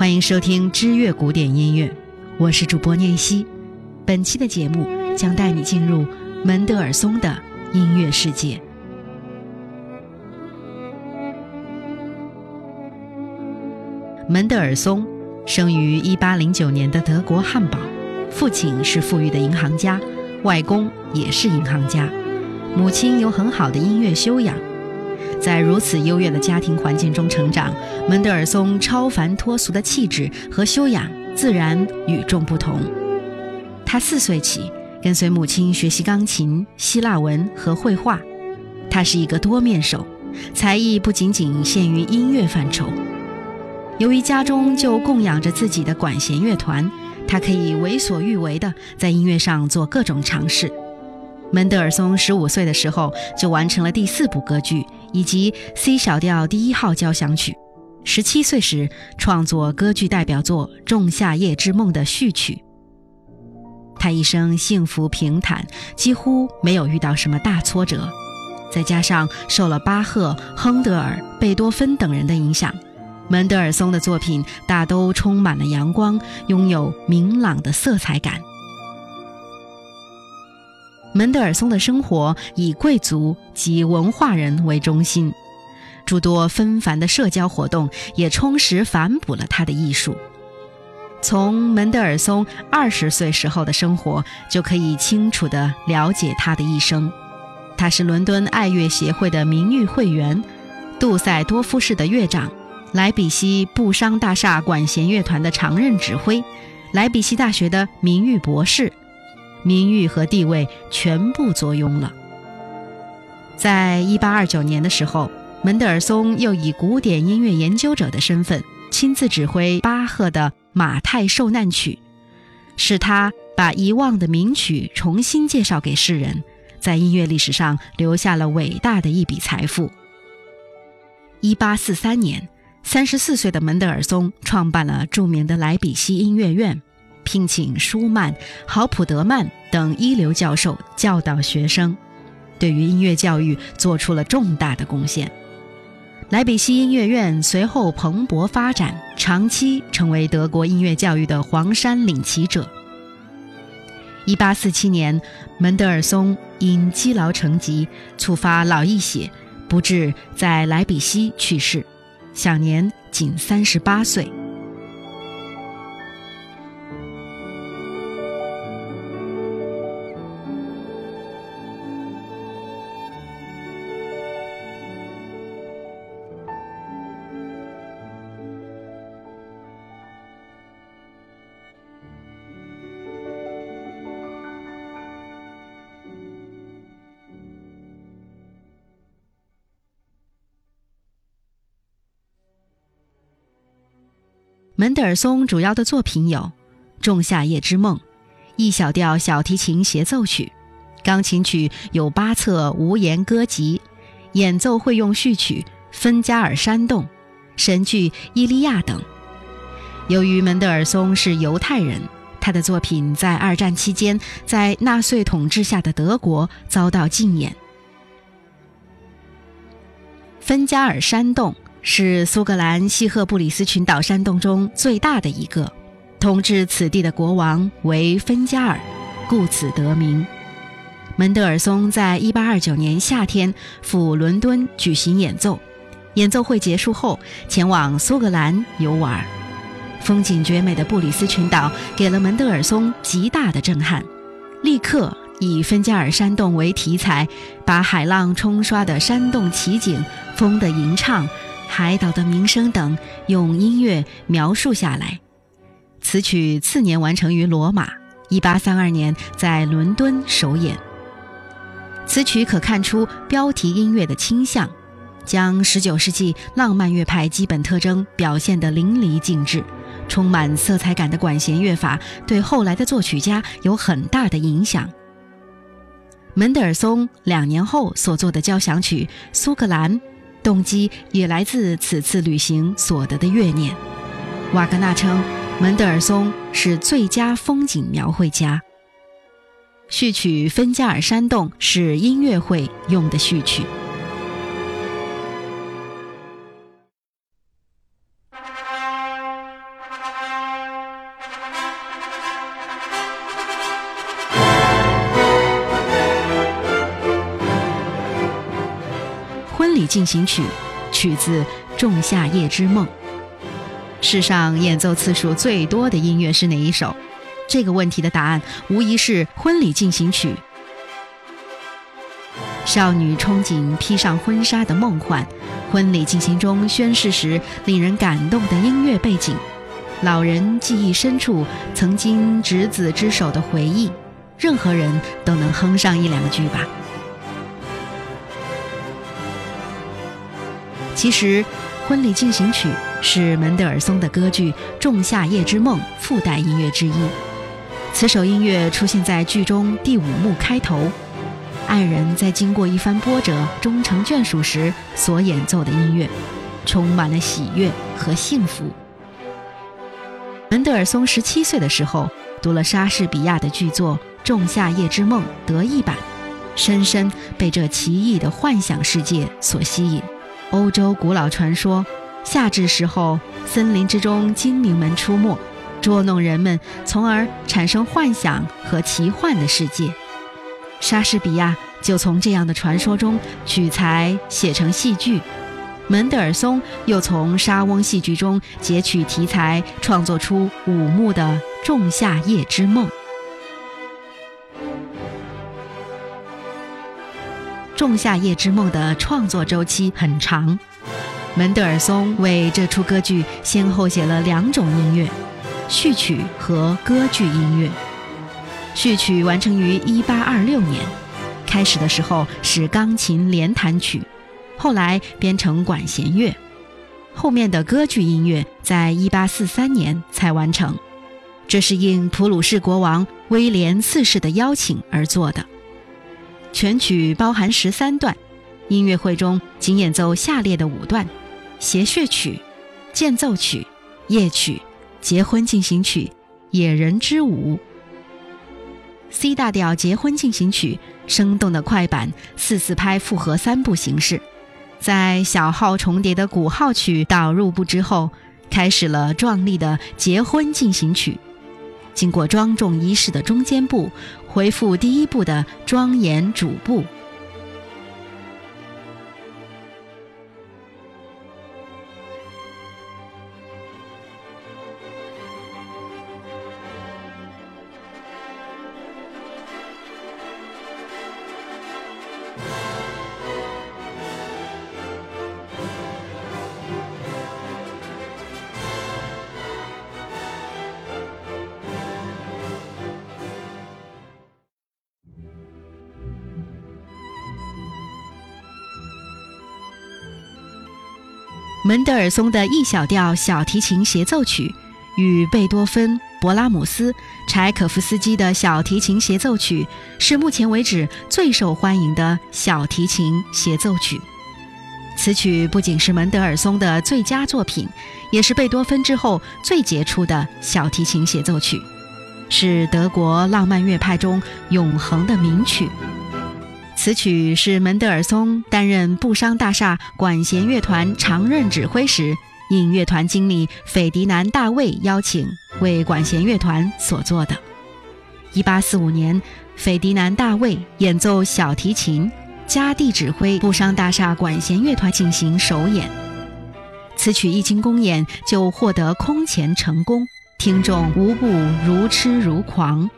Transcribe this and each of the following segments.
欢迎收听知乐古典音乐，我是主播念希。本期的节目将带你进入门德尔松的音乐世界。门德尔松生于1809年的德国汉堡，父亲是富裕的银行家，外公也是银行家，母亲有很好的音乐修养。在如此优越的家庭环境中成长，门德尔松超凡脱俗的气质和修养自然与众不同。他四岁起跟随母亲学习钢琴、希腊文和绘画。他是一个多面手，才艺不仅仅限于音乐范畴。由于家中就供养着自己的管弦乐团，他可以为所欲为的在音乐上做各种尝试。门德尔松十五岁的时候就完成了第四部歌剧以及 C 小调第一号交响曲，十七岁时创作歌剧代表作《仲夏夜之梦》的序曲。他一生幸福平坦，几乎没有遇到什么大挫折，再加上受了巴赫、亨德尔、贝多芬等人的影响，门德尔松的作品大都充满了阳光，拥有明朗的色彩感。门德尔松的生活以贵族及文化人为中心，诸多纷繁的社交活动也充实反哺了他的艺术。从门德尔松二十岁时候的生活，就可以清楚地了解他的一生。他是伦敦爱乐协会的名誉会员，杜塞多夫市的乐长，莱比锡布商大厦管弦乐团的常任指挥，莱比锡大学的名誉博士。名誉和地位全部坐拥了。在一八二九年的时候，门德尔松又以古典音乐研究者的身份亲自指挥巴赫的《马太受难曲》，使他把遗忘的名曲重新介绍给世人，在音乐历史上留下了伟大的一笔财富。一八四三年，三十四岁的门德尔松创办了著名的莱比锡音乐院。聘请舒曼、豪普德曼等一流教授教导学生，对于音乐教育做出了重大的贡献。莱比锡音乐院随后蓬勃发展，长期成为德国音乐教育的黄山领骑者。1847年，门德尔松因积劳成疾，触发脑溢血，不治在莱比锡去世，享年仅38岁。门德尔松主要的作品有《仲夏夜之梦》，E 小调小提琴协奏曲，钢琴曲有八册无言歌集，演奏会用序曲《芬加尔山洞》，神剧《伊利亚》等。由于门德尔松是犹太人，他的作品在二战期间在纳粹统治下的德国遭到禁演。《芬加尔山洞》。是苏格兰西赫布里斯群岛山洞中最大的一个，统治此地的国王为芬加尔，故此得名。门德尔松在一八二九年夏天赴伦敦举行演奏，演奏会结束后前往苏格兰游玩。风景绝美的布里斯群岛给了门德尔松极大的震撼，立刻以芬加尔山洞为题材，把海浪冲刷的山洞奇景、风的吟唱。海岛的名声等，用音乐描述下来。此曲次年完成于罗马，一八三二年在伦敦首演。此曲可看出标题音乐的倾向，将十九世纪浪漫乐派基本特征表现得淋漓尽致。充满色彩感的管弦乐法对后来的作曲家有很大的影响。门德尔松两年后所作的交响曲《苏格兰》。动机也来自此次旅行所得的怨念。瓦格纳称门德尔松是最佳风景描绘家。序曲《芬加尔山洞》是音乐会用的序曲。进行曲，取自《仲夏夜之梦》。世上演奏次数最多的音乐是哪一首？这个问题的答案无疑是《婚礼进行曲》。少女憧憬披上婚纱的梦幻，婚礼进行中宣誓时令人感动的音乐背景，老人记忆深处曾经执子之手的回忆，任何人都能哼上一两句吧。其实，《婚礼进行曲》是门德尔松的歌剧《仲夏夜之梦》附带音乐之一。此首音乐出现在剧中第五幕开头，爱人在经过一番波折终成眷属时所演奏的音乐，充满了喜悦和幸福。门德尔松十七岁的时候读了莎士比亚的剧作《仲夏夜之梦》德译版，深深被这奇异的幻想世界所吸引。欧洲古老传说，夏至时候森林之中精灵们出没。捉弄人们，从而产生幻想和奇幻的世界。莎士比亚就从这样的传说中取材写成戏剧，门德尔松又从莎翁戏剧中截取题材，创作出五幕的《仲夏夜之梦》。《仲夏夜之梦》的创作周期很长，门德尔松为这出歌剧先后写了两种音乐。序曲和歌剧音乐，序曲完成于一八二六年，开始的时候是钢琴连弹曲，后来编成管弦乐，后面的歌剧音乐在一八四三年才完成，这是应普鲁士国王威廉四世的邀请而做的。全曲包含十三段，音乐会中仅演奏下列的五段：谐谑曲、间奏曲、夜曲。结婚进行曲《野人之舞》，C 大调结婚进行曲，生动的快板四四拍复合三部形式，在小号重叠的鼓号曲导入部之后，开始了壮丽的结婚进行曲。经过庄重仪式的中间部，回复第一部的庄严主部。门德尔松的 E 小调小提琴协奏曲与贝多芬、勃拉姆斯、柴可夫斯基的小提琴协奏曲是目前为止最受欢迎的小提琴协奏曲。此曲不仅是门德尔松的最佳作品，也是贝多芬之后最杰出的小提琴协奏曲，是德国浪漫乐派中永恒的名曲。此曲是门德尔松担任布商大厦管弦乐团常任指挥时，应乐团经理斐迪南大卫邀请为管弦乐团所作的。1845年，斐迪南大卫演奏小提琴，加地指挥布商大厦管弦乐团进行首演。此曲一经公演就获得空前成功，听众无不如痴如狂。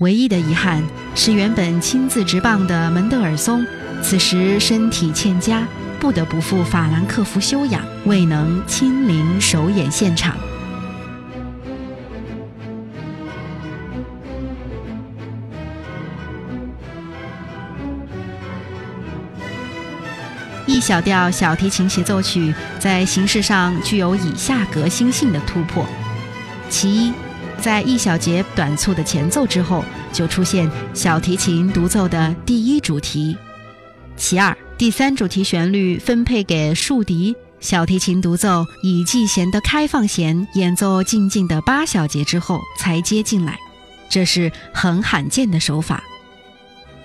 唯一的遗憾是，原本亲自执棒的门德尔松，此时身体欠佳，不得不赴法兰克福休养，未能亲临首演现场。E 小调小提琴协奏曲在形式上具有以下革新性的突破：其一。在一小节短促的前奏之后，就出现小提琴独奏的第一主题。其二，第三主题旋律分配给竖笛，小提琴独奏以 G 弦的开放弦演奏静静的八小节之后才接进来，这是很罕见的手法。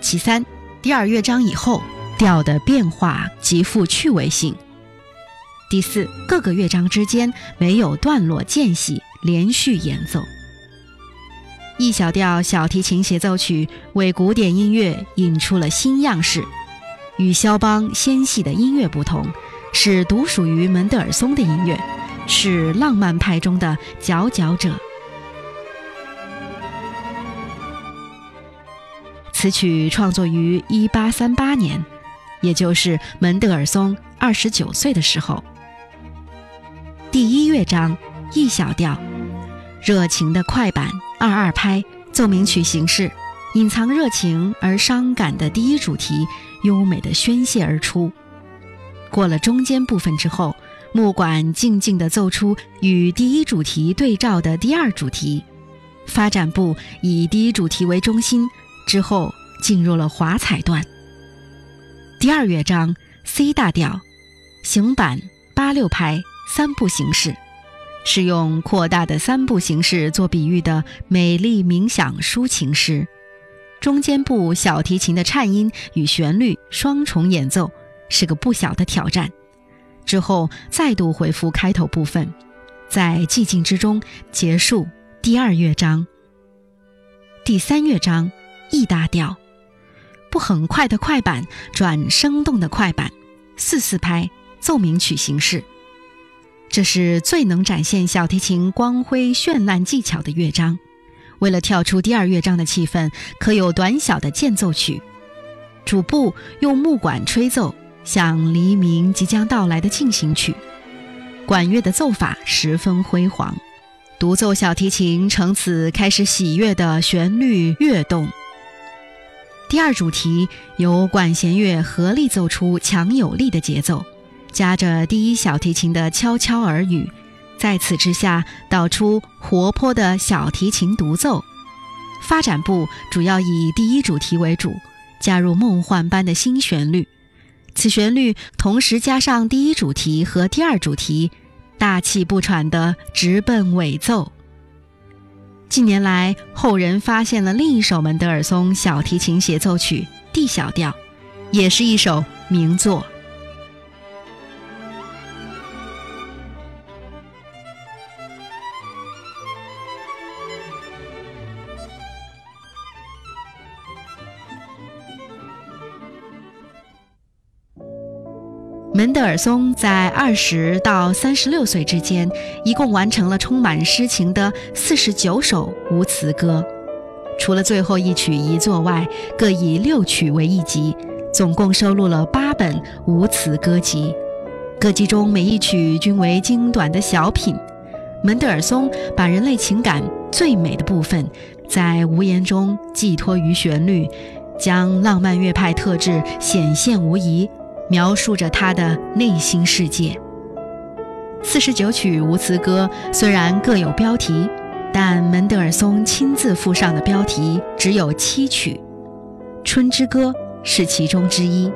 其三，第二乐章以后调的变化极富趣味性。第四，各个乐章之间没有段落间隙，连续演奏。E 小调小提琴协奏曲为古典音乐引出了新样式，与肖邦纤细的音乐不同，是独属于门德尔松的音乐，是浪漫派中的佼佼者。此曲创作于1838年，也就是门德尔松二十九岁的时候。第一乐章，E 小调，热情的快板二二拍奏鸣曲形式，隐藏热情而伤感的第一主题。优美的宣泄而出。过了中间部分之后，木管静静地奏出与第一主题对照的第二主题。发展部以第一主题为中心，之后进入了华彩段。第二乐章 C 大调，行板八六拍三部形式，是用扩大的三部形式做比喻的美丽冥想抒情诗。中间部小提琴的颤音与旋律双重演奏是个不小的挑战。之后再度回复开头部分，在寂静之中结束第二乐章。第三乐章 E 大调，不很快的快板转生动的快板，四四拍奏鸣曲形式。这是最能展现小提琴光辉绚烂技巧的乐章。为了跳出第二乐章的气氛，可有短小的间奏曲。主部用木管吹奏，像黎明即将到来的进行曲。管乐的奏法十分辉煌，独奏小提琴乘此开始喜悦的旋律跃动。第二主题由管弦乐合力奏出强有力的节奏，夹着第一小提琴的悄悄耳语。在此之下，导出活泼的小提琴独奏。发展部主要以第一主题为主，加入梦幻般的新旋律。此旋律同时加上第一主题和第二主题，大气不喘的直奔尾奏。近年来，后人发现了另一首门德尔松小提琴协奏曲 D 小调，也是一首名作。门德尔松在二十到三十六岁之间，一共完成了充满诗情的四十九首无词歌，除了最后一曲遗作外，各以六曲为一集，总共收录了八本无词歌集。歌集中每一曲均为精短的小品。门德尔松把人类情感最美的部分，在无言中寄托于旋律，将浪漫乐派特质显现无疑。描述着他的内心世界。四十九曲无词歌虽然各有标题，但门德尔松亲自附上的标题只有七曲，《春之歌》是其中之一，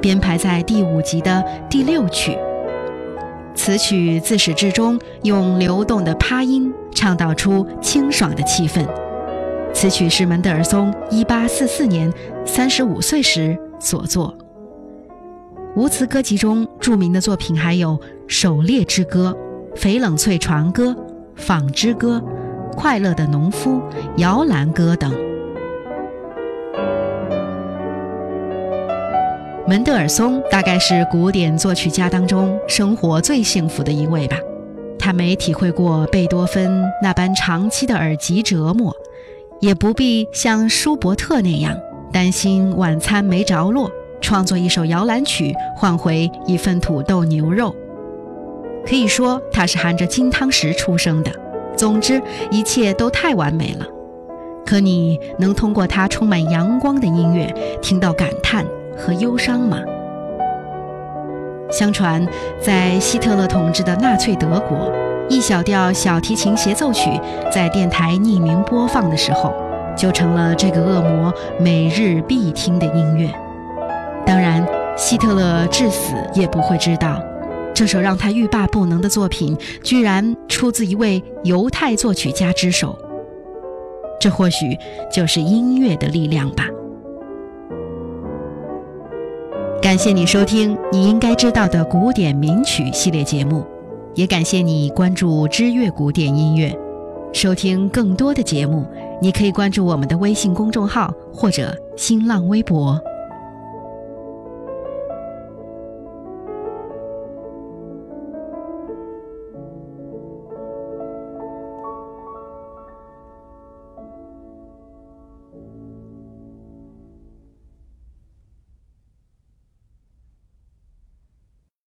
编排在第五集的第六曲。此曲自始至终用流动的琶音倡导出清爽的气氛。此曲是门德尔松一八四四年三十五岁时所作。无词歌集中著名的作品还有《狩猎之歌》《翡冷翠船歌》《纺织歌》《快乐的农夫》《摇篮歌》等。门德尔松大概是古典作曲家当中生活最幸福的一位吧，他没体会过贝多芬那般长期的耳疾折磨，也不必像舒伯特那样担心晚餐没着落。创作一首摇篮曲换回一份土豆牛肉，可以说他是含着金汤匙出生的。总之，一切都太完美了。可你能通过他充满阳光的音乐听到感叹和忧伤吗？相传，在希特勒统治的纳粹德国，E 小调小提琴协奏曲在电台匿名播放的时候，就成了这个恶魔每日必听的音乐。当然，希特勒至死也不会知道，这首让他欲罢不能的作品，居然出自一位犹太作曲家之手。这或许就是音乐的力量吧。感谢你收听你应该知道的古典名曲系列节目，也感谢你关注知乐古典音乐。收听更多的节目，你可以关注我们的微信公众号或者新浪微博。